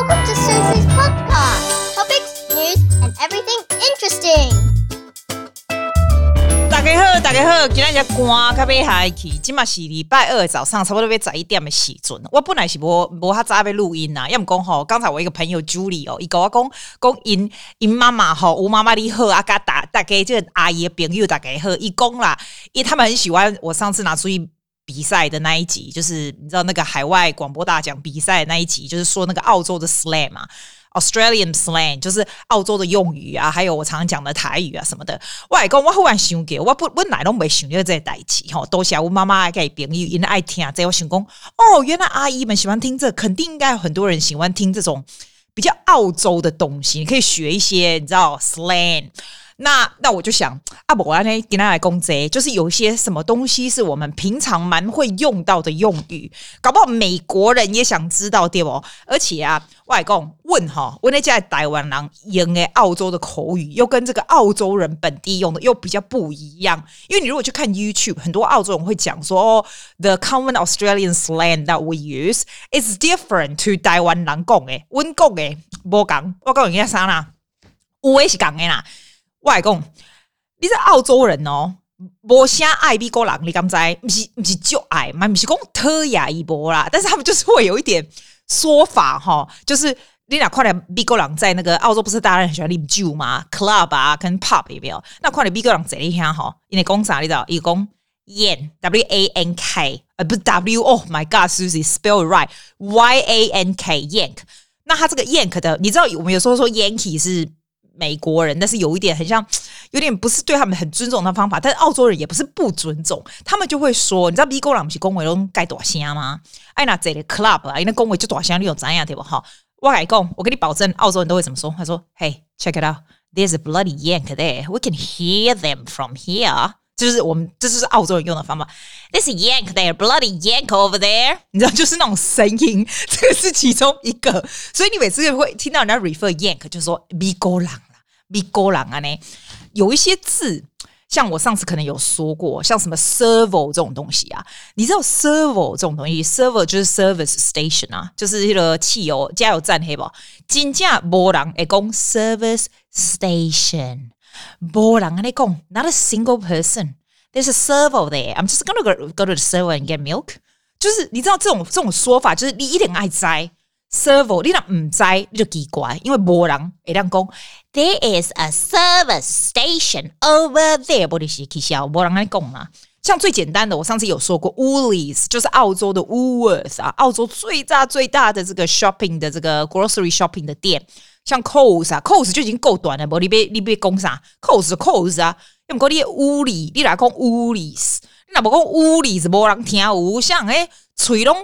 Welcome to Susie's podcast. Topics, news, and everything interesting. 大家好，大家好，今天只关咖啡海去，今嘛是礼拜二早上差不多要十一点的时阵。我本来是无无哈早要录音呐，要么讲吼，刚才我一个朋友 Julie 哦，伊跟我讲讲因因妈妈吼，吴妈妈你好，啊，甲大大家这个阿姨的朋友大家好，伊讲啦，因为他们很喜欢我上次拿出一。比赛的那一集，就是你知道那个海外广播大奖比赛那一集，就是说那个澳洲的 slang 嘛，Australian slang，就是澳洲的用语啊，还有我常常讲的台语啊什么的。我来讲，我忽然想起，我不，我哪都没想到这代志吼，都是我妈妈给朋友因爱听啊，这我想讲，哦，原来阿姨们喜欢听这，肯定应该有很多人喜欢听这种比较澳洲的东西，你可以学一些，你知道 slang。那那我就想啊，不然呢，给大家来讲这，就是有些什么东西是我们平常蛮会用到的用语，搞不好美国人也想知道对不？而且啊，我来讲问哈，我那家台湾人用的澳洲的口语，又跟这个澳洲人本地用的又比较不一样。因为你如果去看 YouTube，很多澳洲人会讲说，哦，the common Australian slang that we use is different to 台湾人讲的，我讲的不讲，我讲人家啥啦，我也是讲的啦。外公，你是澳洲人哦，无啥爱美国人，你敢知？不是不是就爱嘛，不是讲特雅一波啦。但是他们就是会有一点说法哈，就是你俩快点美国人在那个澳洲不是大家很喜欢啉酒吗？club 啊，跟 pub 有没有？那快点美国人这里听哈，因为讲啥你知道？伊讲 yank w a n k，呃不是 w，oh my god，Susie spell right，y a n k yank。那他这个 yank 的，你知道我们有时候说 yankee 是。美国人，但是有一点很像，有点不是对他们很尊重的方法。但是澳洲人也不是不尊重，他们就会说：“你知道美国人不是恭维拢盖大声吗？哎，那这里 club 啊，那恭维就大声，你有怎样对不？哈，我来讲，我跟你保证，澳洲人都会怎么说？他说：“Hey, check it out, there's a bloody yank there. We can hear them from here。”就是我们这就是澳洲人用的方法。There's a yank there, bloody yank over there。你知道，就是那种声音，这个是其中一个。所以你每次会听到人家 refer yank，就是说美国米高朗啊呢，有一些字，像我上次可能有说过，像什么 servo 这种东西啊，你知道 servo 这种东西，servo 就是 service station 啊，就是那个汽油加油站，黑不？真正没人会讲 service station，没人会讲，not a single person。There's a servo there. I'm just gonna go go to the servo and get milk。就是你知道这种这种说法，就是你一点爱栽。Servo 你若唔知你就奇怪，因为无人会当讲 There is a service station over there，不是起笑，无人来讲嘛。像最简单的，我上次有说过，Woolies 就是澳洲的 Woolworths 啊，澳洲最大最大的这个 shopping 的这个 grocery shopping 的店。像 Coles 啊，Coles 就已经够短了，无你别你别讲啥，Coles Coles 啊，要么讲你 Woolies，你来讲 Woolies，你若无讲 Woolies，无人听有，像诶，嘴拢。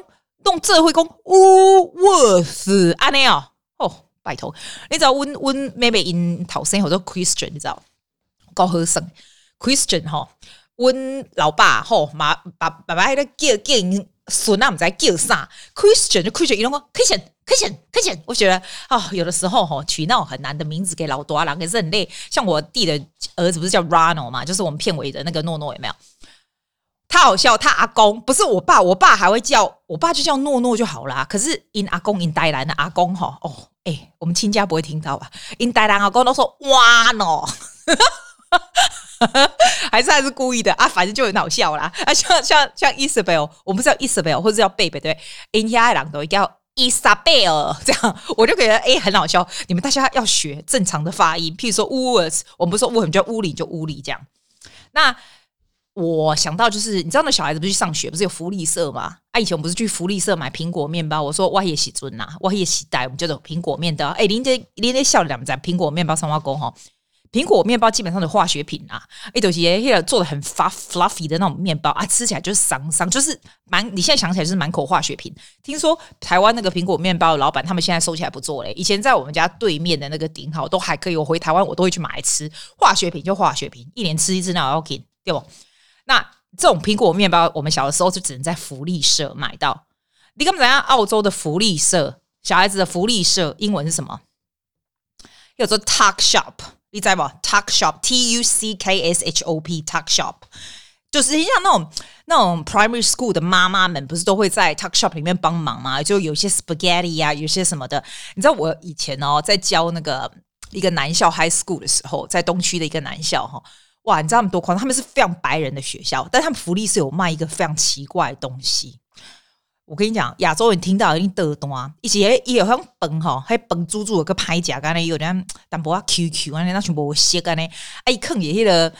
动这会讲乌沃斯安尼哦。哦，拜托，你知道温温妹妹因头先好多 Christian，你知道？高和生 Christian 哈，温老爸吼妈爸爸爸还在叫叫孙啊，唔知叫啥。Christian 就 Christian，伊拢讲 Christian Christian Christian，我觉得啊、哦，有的时候哈取那种很难的名字给老大人也是很累，像我弟的儿子不是叫 Ronald 嘛，就是我们片尾的那个诺诺有没有？他好笑，他阿公不是我爸，我爸还会叫我爸就叫诺诺就好啦。可是因阿公因台南的阿公哈哦，哎、我们亲家不会听到吧？因台南阿公都说哇喏，还是还是故意的啊？反正就很好笑啦。啊，像像像 Isabel，我们不是叫 Isabel 或者叫贝贝对？因家人都叫 Isabel 这样，我就觉得哎、很好笑。你们大家要学正常的发音，譬如说 Woolworths，我们不说乌，我们叫乌里就乌里这样。那。我想到就是，你知道那小孩子不是去上学，不是有福利社吗？啊，以前我们不是去福利社买苹果面包。我说我也喜尊呐，我也喜带，我们叫做苹果面包。哎，林杰林杰笑两在苹果面包上花工哈，苹果面包基本上的化学品啊，哎，都是那个做的很发 fluffy 的那种面包啊，吃起来就是桑桑，就是蛮。你现在想起来就是满口化学品。听说台湾那个苹果面包的老板他们现在收起来不做嘞。以前在我们家对面的那个顶好都还可以，我回台湾我都会去买来吃。化学品就化学品，一年吃一次那 OK，对不？那这种苹果面包，我们小的时候就只能在福利社买到。你看怎样？澳洲的福利社，小孩子的福利社，英文是什么？叫做 tuck shop，你知道不？tuck shop，T U C K S H O P，tuck shop，就是像那种那种 primary school 的妈妈们，不是都会在 tuck shop 里面帮忙吗？就有些 spaghetti 啊，有些什么的。你知道我以前哦，在教那个一个男校 high school 的时候，在东区的一个男校哈，哇，你知道他们多夸张？他们是非常白人的学校，但他们福利是有卖一个非常奇怪的东西。我跟你讲，亚洲人听到一定得懂啊！一些也有像崩哈，还崩猪猪有个拍甲，刚才有点淡薄啊 QQ 啊，那全部写个呢，哎，坑也那个。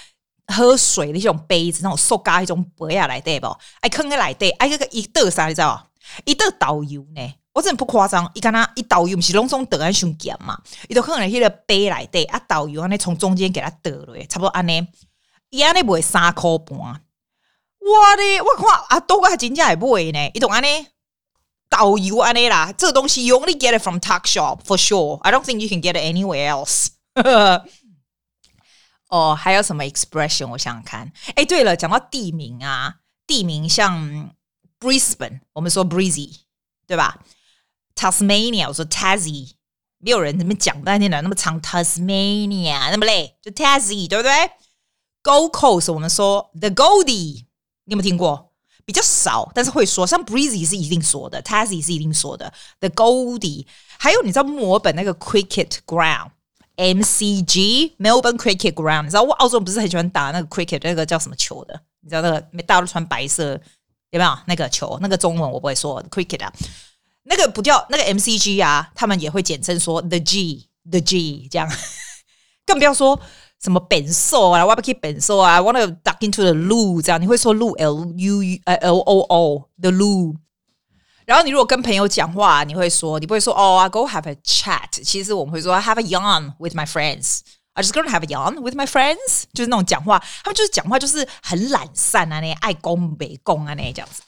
喝水的那种杯子，那种塑胶那种杯啊来对不？哎，坑个来对，哎，这个一倒啥你知道？一倒导游呢？我真的不夸张，一看他一导游不是拢总倒安上咸嘛？伊都可能迄个杯来对，啊导游安尼从中间给他倒了，差不多安尼，伊安尼卖三块半。我嘞，我看啊，都还真正会卖呢。伊懂安尼导游安尼啦，这个东西 you only get it from tuck shop for sure. I don't think you can get it anywhere else. 哦，还有什么 expression？我想想看。哎，对了，讲到地名啊，地名像 Brisbane，我们说 Breezy，对吧？Tasmania，我说 Tassie，没有人怎么讲半天的那么长，Tasmania 那么累，就 Tassie，对不对？Gold Coast，我们说 The Goldie，你有没有听过？比较少，但是会说，像 Breezy 是一定说的，Tassie 是一定说的，The Goldie。还有你知道墨尔本那个 Cricket Ground？MCG Melbourne Cricket Ground，你知道我澳洲人不是很喜欢打那个 cricket 那个叫什么球的？你知道那个大家都穿白色有没有？那个球那个中文我不会说 cricket 啊，那个不叫那个 MCG 啊，他们也会简称说 the G the G 这样，更不要说什么本兽啊，我不可以本兽啊，want to duck into the loo 这样，你会说 loo L U U 呃 L O O the loo。然后你如果跟朋友讲话，你会说，你不会说哦，I go have a chat。其实我们会说，I have a yarn with my friends。I just gonna have a yarn with my friends，就是那种讲话，他们就是讲话就是很懒散啊，那爱攻没攻啊，那这样子。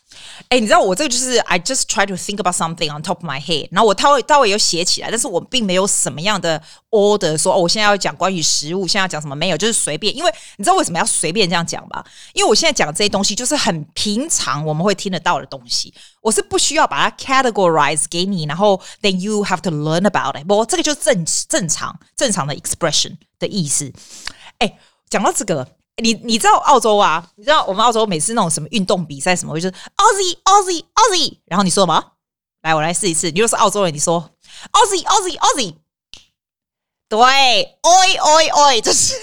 哎，你知道我这个就是 I just try to think about something on top of my head，然后我稍微稍微有写起来，但是我并没有什么样的 order 说哦，我现在要讲关于食物，现在要讲什么没有，就是随便。因为你知道为什么要随便这样讲吧？因为我现在讲这些东西就是很平常我们会听得到的东西，我是不需要把它 categorize 给你，然后 then you have to learn about it。不，这个就是正正常正常的 expression 的意思。哎，讲到这个。你你知道澳洲啊？你知道我们澳洲每次那种什么运动比赛什么，就是 Aussie Aussie Aussie，然后你说什么？来，我来试一次。你又是澳洲人，你说 Aussie Aussie Aussie，对，Oi Oi Oi，这是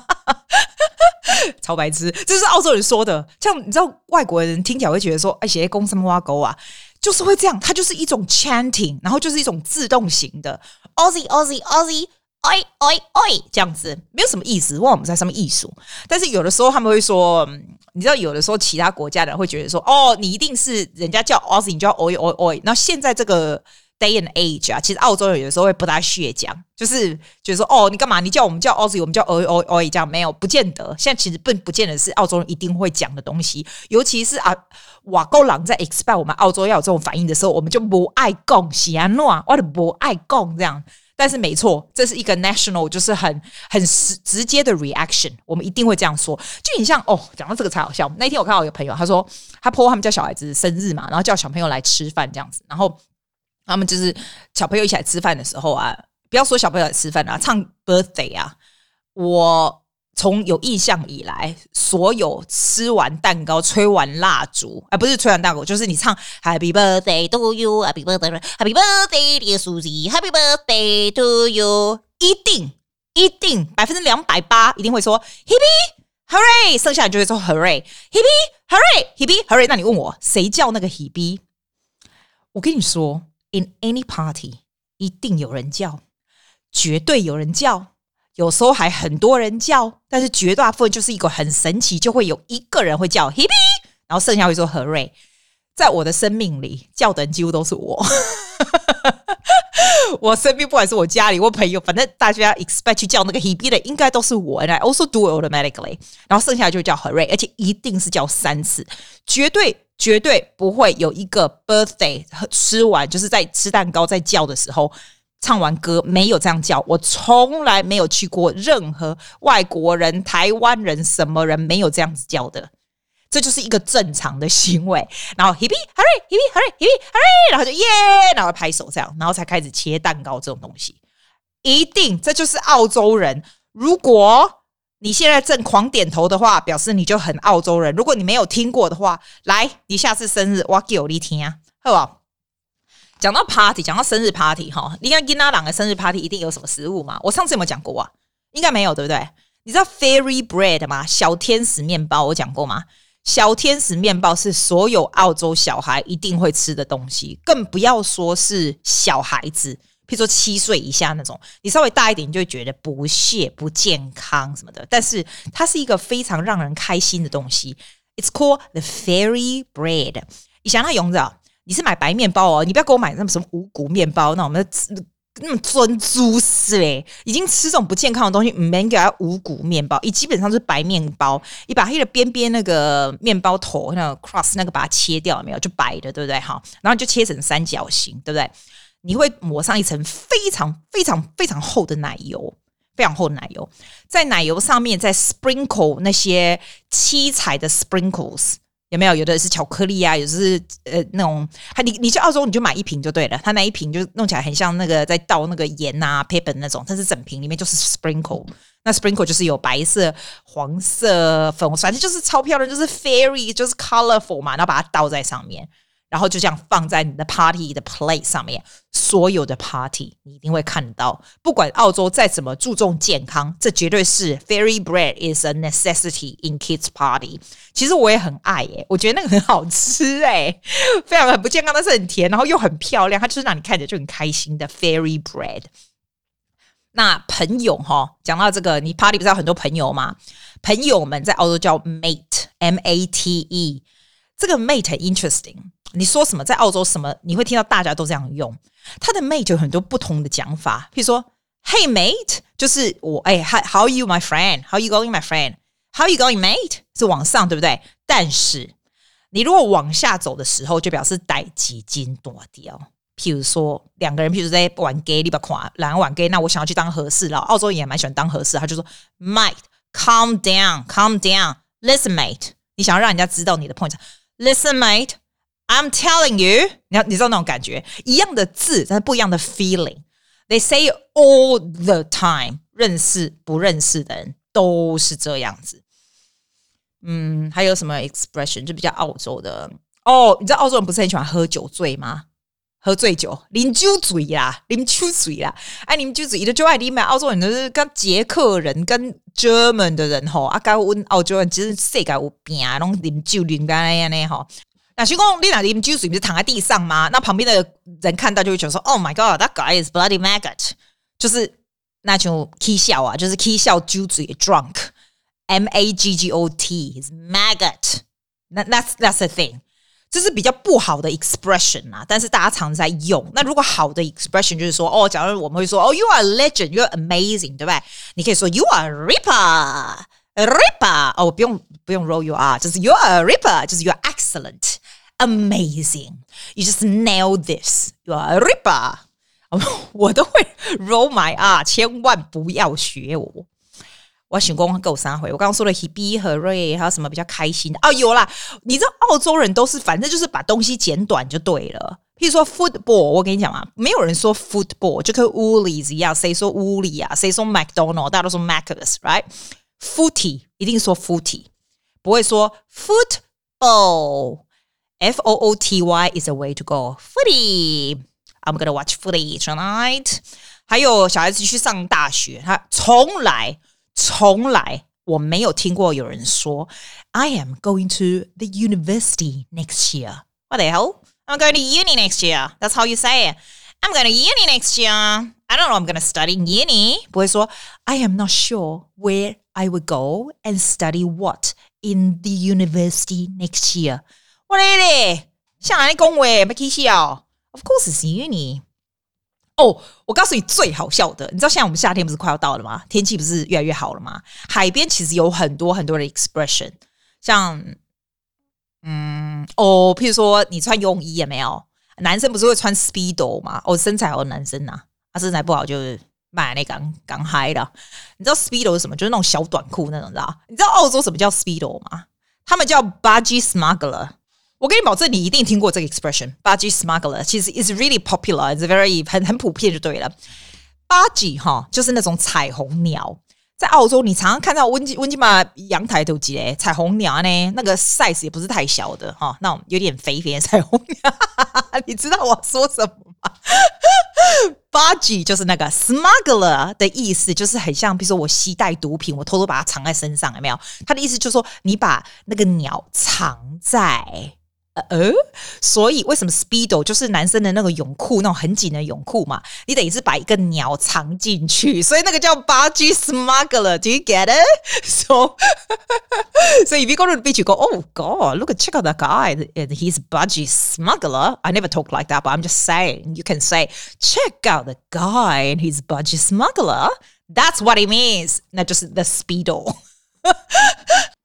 超白痴，这是澳洲人说的。像你知道外国人听起来会觉得说，哎，写公什么挖沟啊，就是会这样，它就是一种 chanting，然后就是一种自动型的 Aussie Aussie Aussie。Oi oi oi，这样子没有什么意思，问我们在上面艺术。但是有的时候他们会说，你知道，有的时候其他国家的人会觉得说，哦，你一定是人家叫 Aussie，你就要 oi oi oi。那现在这个 day and age 啊，其实澳洲人有的时候会不大屑讲，就是觉得说，哦，你干嘛？你叫我们叫 Aussie，我们叫 oi oi oi，这样没有，不见得。现在其实不不见得是澳洲人一定会讲的东西，尤其是啊，瓦沟狼在 expect 我们澳洲要有这种反应的时候，我们就不爱讲，喜安诺，我就不爱讲这样。但是没错，这是一个 national，就是很很直直接的 reaction，我们一定会这样说。就你像哦，讲到这个才好笑。那天我看到有朋友，他说他婆婆他们家小孩子生日嘛，然后叫小朋友来吃饭这样子，然后他们就是小朋友一起来吃饭的时候啊，不要说小朋友来吃饭啊，唱 birthday 啊，我。从有印象以来，所有吃完蛋糕、吹完蜡烛，啊，不是吹完蛋糕，就是你唱 Happy Birthday to you，Happy Birthday，Happy Birthday dear Susie，Happy Birthday to you，一定一定百分之两百八一定会说 Hippie Hooray，剩下你就会说 Hooray，Hippie Hooray，Hippie Hooray。那你问我谁叫那个 Hippie？我跟你说，In any party，一定有人叫，绝对有人叫。有时候还很多人叫，但是绝大部分就是一个很神奇，就会有一个人会叫 Hippie，然后剩下会说 Hooray。在我的生命里，叫的人几乎都是我。我身边不管是我家里，我朋友，反正大家 expect 去叫那个 Hippie 的，应该都是我。And I also do it automatically。然后剩下就叫 Hooray，而且一定是叫三次，绝对绝对不会有一个 birthday 吃完就是在吃蛋糕在叫的时候。唱完歌没有这样叫，我从来没有去过任何外国人、台湾人什么人没有这样子叫的，这就是一个正常的行为。然后 Hippie Hooray Hippie Hooray Hippie Hooray，然后就耶，然后拍手这样，然后才开始切蛋糕这种东西。一定这就是澳洲人。如果你现在正狂点头的话，表示你就很澳洲人。如果你没有听过的话，来，你下次生日我给你听啊，好不好？讲到 party，讲到生日 party 哈，你看金拉朗的生日 party 一定有什么食物吗？我上次有没有讲过啊？应该没有，对不对？你知道 fairy bread 吗？小天使面包，我讲过吗？小天使面包是所有澳洲小孩一定会吃的东西，更不要说是小孩子，譬如说七岁以下那种，你稍微大一点，你就会觉得不屑、不健康什么的。但是它是一个非常让人开心的东西。It's called the fairy bread。你想它用着，你是买白面包哦，你不要给我买那么什么五谷面包，那我们。那么尊猪是嘞，已经吃这种不健康的东西，唔免给他五谷面包，你基本上是白面包，你把它的边边那个面包头那个 cross 那个把它切掉了没有？就白的，对不对？哈，然后就切成三角形，对不对？你会抹上一层非常非常非常厚的奶油，非常厚的奶油，在奶油上面再 sprinkle 那些七彩的 sprinkles。有没有？有的是巧克力啊，有的是呃那种，还你你去澳洲你就买一瓶就对了，它那一瓶就弄起来很像那个在倒那个盐啊、p e p e r 那种，它是整瓶里面就是 sprinkle，那 sprinkle 就是有白色、黄色、粉红色，反正就是超漂亮，就是 fairy，就是 colorful 嘛，然后把它倒在上面。然后就这样放在你的 party 的 plate 上面，所有的 party 你一定会看到。不管澳洲再怎么注重健康，这绝对是 fairy bread is a necessity in kids party。其实我也很爱耶，我觉得那个很好吃哎，非常很不健康，但是很甜，然后又很漂亮，它就是让你看着就很开心的 fairy bread。那朋友哈，讲到这个，你 party 不是有很多朋友吗？朋友们在澳洲叫 mate，m a t e，这个 mate interesting。你说什么？在澳洲什么？你会听到大家都这样用。他的 mate 有很多不同的讲法，譬如说，Hey mate，就是我哎，How how are you my friend？How are you going my friend？How are you going mate？是往上对不对？但是你如果往下走的时候，就表示逮几斤多掉。譬如说两个人，譬如在玩 gay，你把款两个玩 gay，那我想要去当和事佬。澳洲人也蛮喜欢当和事，他就说，Mate，calm down，calm down，listen mate，你想要让人家知道你的 point listen mate i'm telling you 你要你知道那种感觉一样的字但是不一样的 feeling they say all the time 认识不认识的人都是这样子。嗯还有什么 expression 就比较澳洲的。哦你知道澳洲人不是很喜欢喝酒醉吗？喝醉酒，啉酒醉啦，啉酒醉啦。哎，啉酒醉的就爱你们澳洲人，都是跟捷克人、跟 German 的人吼，啊，跟阮澳洲人其实世界有病，拢啉酒啉干那样呢吼。那徐工，你俩啉酒醉不是躺在地上吗？那旁边的人看到就会觉得说：“Oh my god, that guy is bloody maggot。”就是那种 k 笑啊，就是 k 笑酒醉 drunk，M A G G O T is maggot。那 that's that's the thing，这是比较不好的 expression 啊。但是大家常在用。那如果好的 expression 就是说：“哦，假如我们会说：‘哦，you are legend, you are amazing’，对不对？你可以说：‘You are a ripper，ripper，。’哦，不用不用 roll you are，就是 ‘You are a ripper’，就是 ‘You are excellent’。” Amazing! You just nail this. You are a ripper. 我都会 roll my R，千万不要学我。我想讲够三回。我刚刚说了 Hebe 和 Ray，还有什么比较开心的？哦，有啦。你知道澳洲人都是反正就是把东西剪短就对了。譬如说 football，我跟你讲啊，没有人说 football，就跟 Woolies 一样，谁说 Woolie 啊？谁说 McDonald？大家都说 Macca's，right？Footy 一定说 footy，不会说 football。F O O T Y is a way to go. Footy, I'm gonna watch footy tonight. 还有小孩子去上大学，他从来从来我没有听过有人说 I am going to the university next year. What the hell? I'm going to uni next year. That's how you say it. I'm going to uni next year. I don't know. I'm going to study uni. 不会说 I am not sure where I will go and study what in the university next year. 我嘞嘞，向来恭维没开笑，Of course is uni。 哦，我告诉你最好笑的，你知道现在我们夏天不是快要到了吗？天气不是越来越好了吗？海边其实有很多很多的 expression，像嗯哦，譬如说你穿泳衣有没有？男生不是会穿 speedo 吗？哦，身材好的男生呐、啊，他身材不好就是买那刚刚嗨的。你知道 speedo 是什么？就是那种小短裤那种，知道？你知道澳洲什么叫 speedo 吗？他们叫 budgie smuggler。我跟你保证，你一定听过这个 expression，budgie smuggler，其实 is really popular，is very 很很普遍就对了。b u d g e 哈，就是那种彩虹鸟，在澳洲，你常常看到温基温基玛阳台都几嘞彩虹鸟呢，那个 size 也不是太小的哈，那种有点肥肥的彩虹鸟，你知道我说什么吗？Budgie 就是那个 smuggler 的意思，就是很像，比如说我携带毒品，我偷偷把它藏在身上，有没有？他的意思就是说，你把那个鸟藏在。呃，所以为什么 speedo 就是男生的那个泳裤，那种很紧的泳裤嘛？你等于是把一个鸟藏进去，所以那个叫 budgie smuggler。Do you get it? So, so if you go to the beach, you go, oh God, look at check out that guy, and he's budgie smuggler. I never talk like that, but I'm just saying you can say check out the guy and he's budgie smuggler. That's what it means. 那就是 the speedo。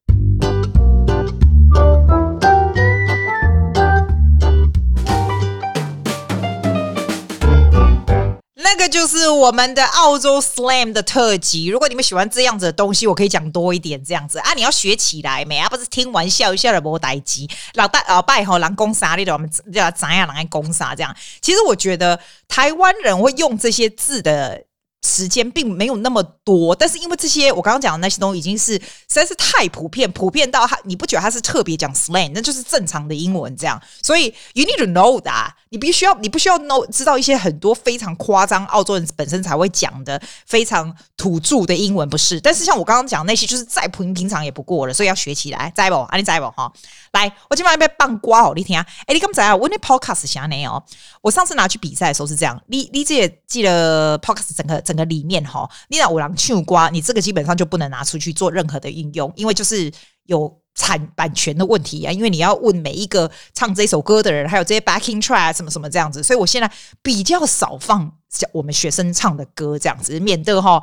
那个就是我们的澳洲 slam 的特辑。如果你们喜欢这样子的东西，我可以讲多一点这样子啊。你要学起来没啊？不是听玩笑一下的无代机。老大老拜吼，狼公杀你的，我们叫怎样来攻杀这样。其实我觉得台湾人会用这些字的。时间并没有那么多，但是因为这些我刚刚讲的那些东西已经是实在是太普遍，普遍到他你不觉得他是特别讲 slang，那就是正常的英文这样。所以 you need to know that，你必须要你不需要 know 知道一些很多非常夸张澳洲人本身才会讲的非常土著的英文不是？但是像我刚刚讲那些，就是再平平常也不过了，所以要学起来。在不？啊，你在不？哈，来，我今晚要被棒瓜哦，你听啊，哎，你刚才啊，我那 podcast 啥呢？哦，我上次拿去比赛的时候是这样，你你记得记得 podcast 整个整个里面哈，你那五郎去瓜，你这个基本上就不能拿出去做任何的应用，因为就是有产版权的问题啊。因为你要问每一个唱这首歌的人，还有这些 backing track 什么什么这样子，所以我现在比较少放我们学生唱的歌这样子，免得哈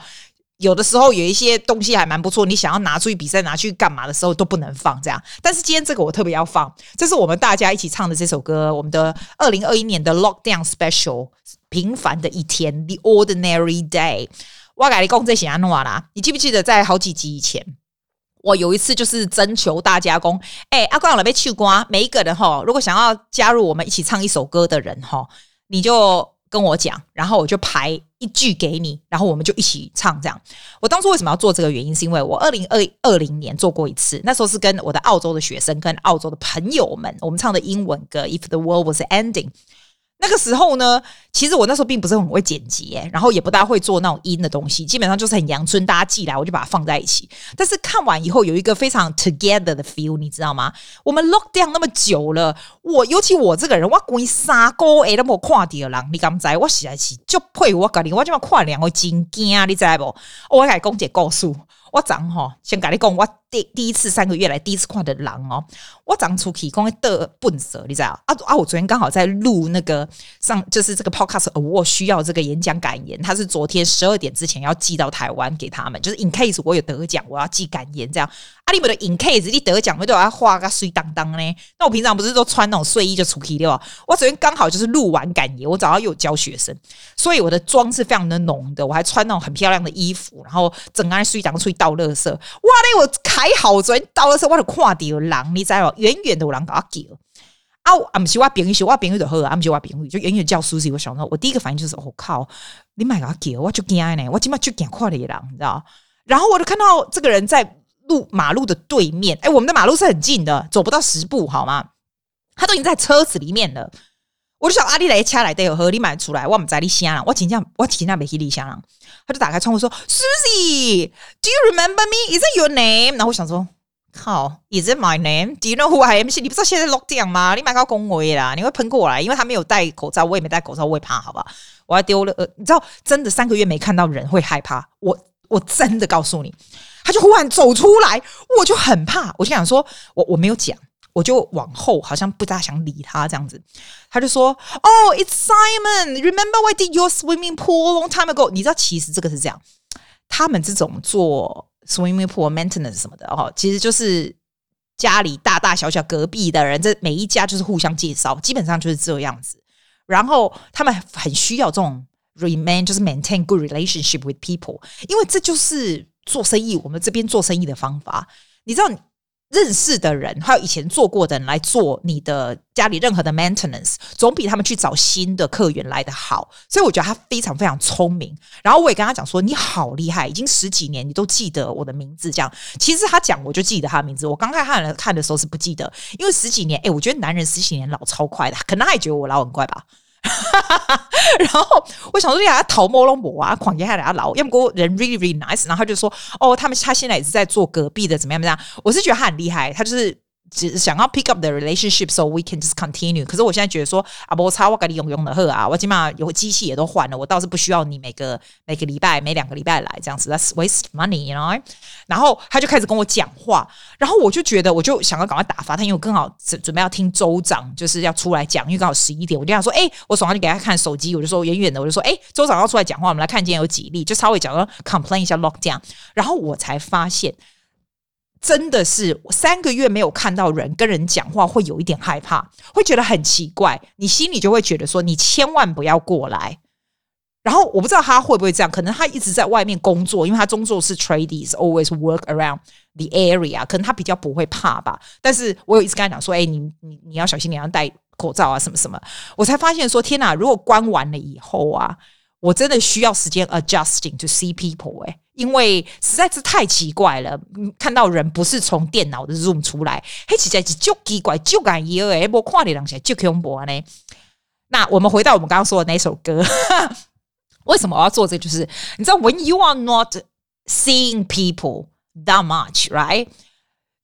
有的时候有一些东西还蛮不错，你想要拿出去比赛拿去干嘛的时候都不能放这样。但是今天这个我特别要放，这是我们大家一起唱的这首歌，我们的二零二一年的 Lockdown Special。平凡的一天，The Ordinary Day。我跟你讲这些安怎啦？你记不记得在好几集以前，我有一次就是征求大家讲，哎、欸，阿光有没唱歌？每一个人哈，如果想要加入我们一起唱一首歌的人哈，你就跟我讲，然后我就排一句给你，然后我们就一起唱这样。我当初为什么要做这个原因，是因为我二零二二零年做过一次，那时候是跟我的澳洲的学生跟澳洲的朋友们，我们唱的英文歌《If the World Was Ending》。那个时候呢，其实我那时候并不是很会剪辑，欸，然后也不大会做那种音的东西，基本上就是很阳春，大家寄来我就把它放在一起。但是看完以后有一个非常 together 的 feel，你知道吗？我们 lock down 那么久了，我尤其我这个人，我关三个诶都没看到人，你敢知？我实在是就配我个你，我今嘛看两个真惊，你知不？我来讲一个故事。我昨哈先跟你讲，我第第一次三个月来第一次看的狼哦，我昨出去讲的笨蛇，你知道啊啊！我昨天刚好在录那个上，就是这个 podcast，我需要这个演讲感言，他是昨天十二点之前要寄到台湾给他们，就是 in case 我有得奖，我要寄感言这样。啊，你们的 in case 你得奖，我都要画个水当当呢。那我平常不是都穿那种睡衣就出去的吗？我昨天刚好就是录完感言，我早上又教学生，所以我的妆是非常的浓的，我还穿那种很漂亮的衣服，然后整个水当出去。倒垃圾，哇嘞！我还好嘴倒垃圾，我就看到狼，你知道？远远的有人给我叫啊！啊，不是我朋友，我朋友就好啊，不是我朋友，就远远叫苏西。我想到，我第一个反应就是，我、哦、靠，你买个叫，我就惊呢，我今麦就惊看到狼，你知道？然后我就看到这个人在路马路的对面，哎，我们的马路是很近的，走不到十步，好吗？他都已经在车子里面了。我就想阿丽来掐来带和你买出来，我们在你香了，我今天我今天没去你香了。他就打开窗户说：“Susie，Do you remember me? Is it your name？” 然后我想说：“靠，Is it my name? Do you know who I am？” 你不知道现在 lock down 吗？你买个恭维啦，你会喷过来，因为他没有戴口罩，我也没戴口罩，我也怕，好吧？我要丢了，呃，你知道，真的三个月没看到人会害怕。我我真的告诉你，他就忽然走出来，我就很怕。我就想说，我我没有讲。我就往后，好像不大想理他这样子，他就说：“、oh,，It's Simon. Remember I did your swimming pool long time ago？” 你知道，其实这个是这样，他们这种做 swimming pool maintenance 什么的哦，其实就是家里大大小小隔壁的人，这每一家就是互相介绍，基本上就是这样子。然后他们很需要这种 remain，就是 maintain good relationship with people，因为这就是做生意，我们这边做生意的方法。你知道？认识的人，还有以前做过的人来做你的家里任何的 maintenance，总比他们去找新的客源来的好。所以我觉得他非常非常聪明。然后我也跟他讲说：“你好厉害，已经十几年你都记得我的名字。”这样，其实他讲我就记得他的名字。我刚开始看的时候是不记得，因为十几年，哎，我觉得男人十几年老超快的，可能他也觉得我老很快吧。然后我想说，呀，头毛拢无啊，狂给他俩老，要么给我人 really really nice，然后他就说，哦，他们他现在也是在做隔壁的，怎么样怎么样？我是觉得他很厉害，他就是。只想要 pick up the relationship，so we can just continue。可是我现在觉得说啊，不差我给你用用的喝啊，我起码有机器也都换了，我倒是不需要你每个每个礼拜每两个礼拜来这样子，that's waste money，you know。然后他就开始跟我讲话，然后我就觉得我就想要赶快打发他，因为我刚好准准备要听州长就是要出来讲，因为刚好十一点，我就想说，哎、我手上就给他看手机，我就说远远的，我就说，哎、州长要出来讲话，我们来看今天有几例，就稍微讲个 complain 一下 lockdown，然后我才发现。真的是三个月没有看到人跟人讲话，会有一点害怕，会觉得很奇怪。你心里就会觉得说，你千万不要过来。然后我不知道他会不会这样，可能他一直在外面工作，因为他工作是 tradies always work around the area，可能他比较不会怕吧。但是我有一直跟他讲说，哎，你你你要小心，你要戴口罩啊，什么什么。我才发现说，天哪！如果关完了以后啊。我真的需要时间 adjusting to see people 哎、因为实在是太奇怪了。看到人不是从电脑的 Zoom 出来，嘿，实在是就奇怪，就感觉哎，我看你两下就恐怖呢。那我们回到我们刚刚说的那首歌，为什么我要做这个？就是你知道，when you are not seeing people that much, right?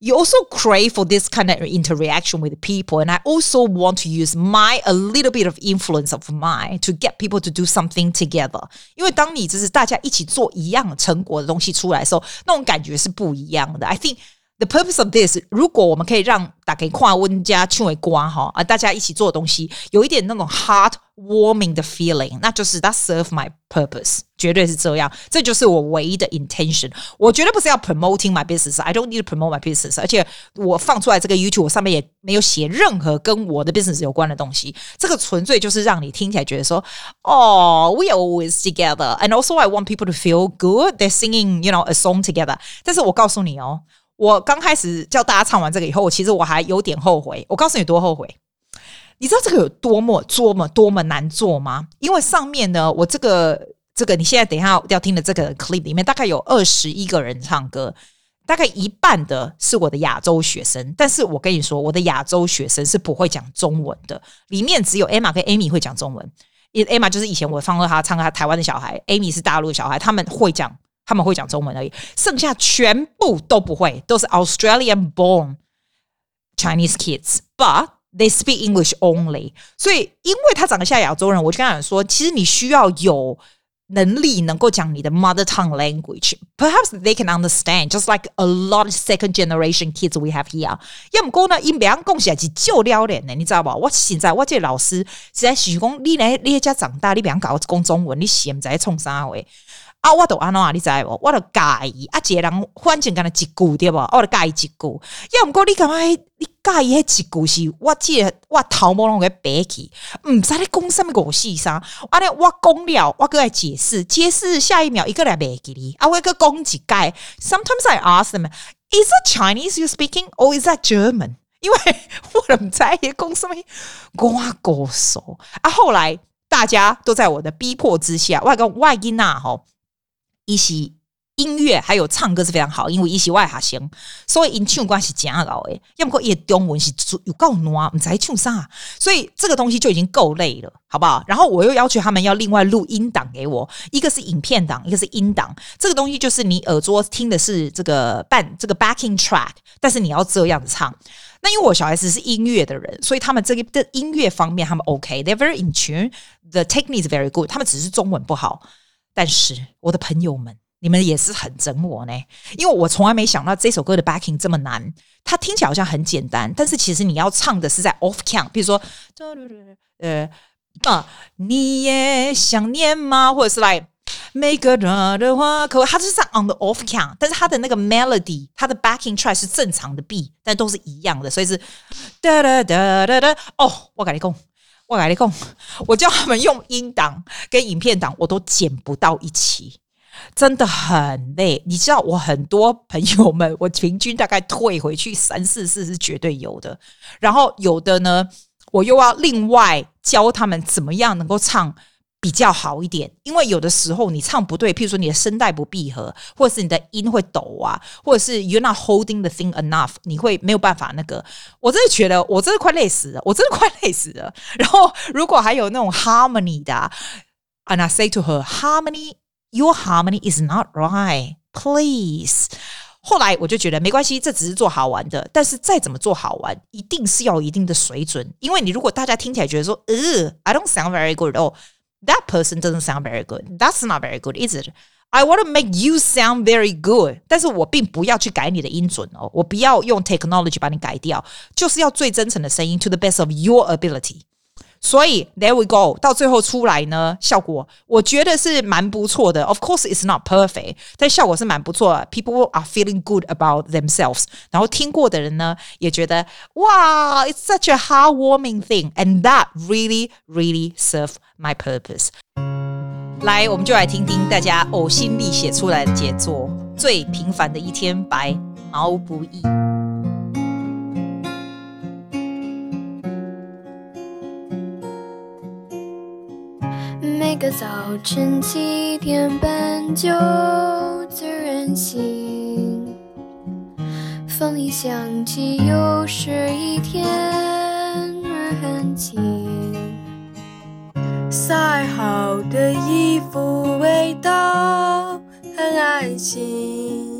much，right？You also crave for this kind of interaction with people, and I also want to use my a little bit of influence of mine to get people to do something together. 因为当你就是大家一起做一样成果的东西出来的时候，那种感觉是不一样的。I think. The purpose of this，如果我们可以让大家跨温加去为瓜哈啊，大家一起做的东西有一点那种 heart warming 的 feeling，那就是 that serve my purpose，绝对是这样，这就是我唯一的 intention。我绝对不是要 promoting my business，I don't need to promote my business。而且我放出来这个 YouTube，我上面也没有写任何跟我的 business 有关的东西，这个纯粹就是让你听起来觉得说，哦，we are always together，and also I want people to feel good，they're singing，you know，a song together。但是我告诉你哦。 我刚开始叫大家唱完这个以后，其实我还有点后悔。我告诉你多后悔，你知道这个有多么多么多么难做吗？因为上面呢，我这个这个你现在等一下要听的这个 clip 里面，大概有二十一个人唱歌，大概一半的是我的亚洲学生。但是我跟你说，我的亚洲学生是不会讲中文的，里面只有 Emma 跟 Amy 会讲中文。因 Emma 就是以前我放过他唱歌，他台湾的小孩，Amy 是大陆的小孩，他们会讲。他们会讲中文而已，剩下全部都不会，都是 Australian born Chinese kids，but they speak English only。所以，因为他长得像亚洲人，我就跟他说，其实你需要有能力能够讲你的 mother tongue language，perhaps they can understand，just like a lot of second generation kids we have here。要么讲呢，因两讲起来是就撩脸的，你知道不？我现在我这老师实在是讲，你来你家长大，你别搞讲中文，你现在冲啥话？啊，我都安怎啊？你知无？我都介意啊！一个人反正干那一句对不？我都介意一句。要毋过你干嘛？你介意迄一句是？我记得我头毛拢给白起，毋知你讲什么五四三。啊，咧我讲了，我搁来解释，解释下一秒一个来白记哩。啊，我搁讲一解。Sometimes I ask them, is it Chinese you speaking or is that German？因为 我唔知伊讲什么，我歌手啊。后来大家都在我的逼迫之下，我讲外囡仔吼。一些音乐还有唱歌是非常好，因为一些外哈行，所以音唱关系真好诶。要么讲中文是有够难，唔知唱啥，所以这个东西就已经够累了，好不好？然后我又要求他们要另外录音档给我，一个是影片档，一个是音档。这个东西就是你耳朵听的是这个伴这个 backing track，但是你要这样子唱。那因为我小孩子是音乐的人，所以他们这个的音乐方面他们 OK，they're very in tune，the technique is very good。他们只是中文不好。但是我的朋友们，你们也是很整我呢，因为我从来没想到这首歌的 backing 这么难。它听起来好像很简单，但是其实你要唱的是在 off count，比如说，呃，啊，你也想念吗？或者是 like 每个人的话，可它就是在 on the off count，但是它的那个 melody，它的 backing track 是正常的 B，但都是一样的，所以是哒哒哒哒哒。哦，我跟你讲。我来你讲，我叫他们用音档跟影片档，我都剪不到一起。真的很累。你知道，我很多朋友们，我平均大概退回去三四次是绝对有的。然后有的呢，我又要另外教他们怎么样能够唱。比较好一点，因为有的时候你唱不对，譬如说你的声带不闭合，或者是你的音会抖啊，或者是 you're not holding the thing enough，你会没有办法那个。我真的觉得我真的快累死了，我真的快累死了。然后如果还有那种 harmony 的，and I say to her harmony, your harmony is not right, please。后来我就觉得没关系，这只是做好玩的，但是再怎么做好玩，一定是要有一定的水准，因为你如果大家听起来觉得说，呃，I don't sound very good 哦。That person doesn't sound very good. That's not very good, is it? I want to make you sound very good. 但是我并不要去改你的音准哦，我不要用 technology 把你改掉，就是要最真诚的声音，to the best of your ability。所以 there we go，到最后出来呢，效果我觉得是蛮不错的。Of course, it's not perfect，但效果是蛮不错的。People are feeling good about themselves。然后听过的人呢，也觉得哇，it's such a heartwarming thing，and that really, really serve my purpose。来，我们就来听听大家呕心沥血出来的杰作《最平凡的一天》白毛不易。每个早晨七点半就自然醒，风铃响起，又是一天，的衣服味道很安心，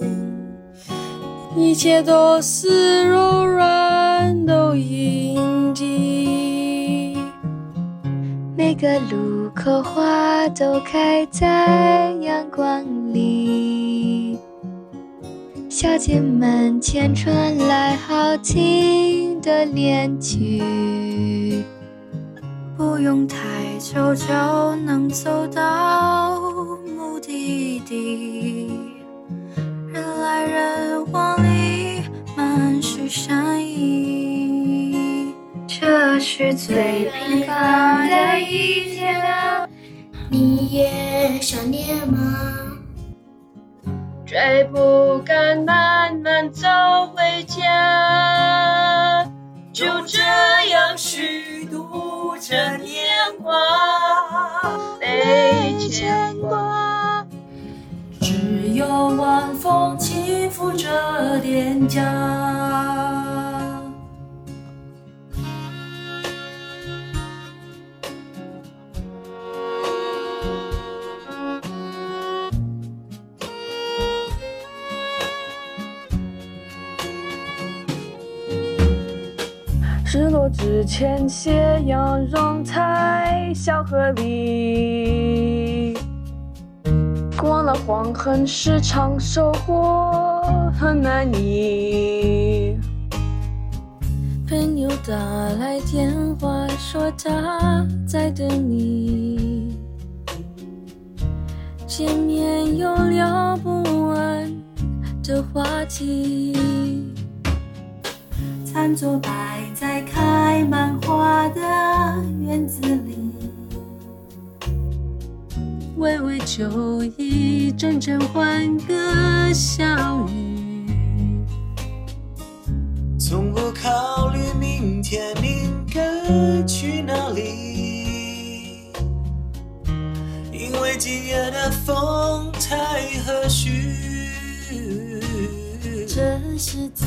一切都是柔软都应景，每个路。口花都开在阳光里，小街门前传来好听的恋曲，不用太久就能走到目的地，人来人往里满是善意，这是最平凡的一天啊。你也想念吗？追不赶，慢慢走回家，就这样虚度着年华，被牵挂。只有晚风轻抚着脸颊。之前，斜阳融在小河里。过了黄昏时常收获很难以。朋友打来电话说他在等你，见面有聊不完的话题。餐桌摆在开满花的院子里，微微酒意，阵阵欢歌笑语。从不考虑明天应该去哪里，因为今夜的风太和煦。这是最